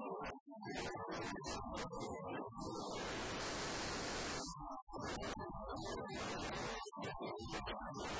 Thank you.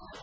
you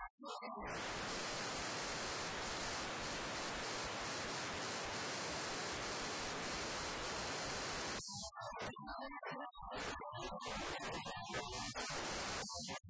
ハイパーで。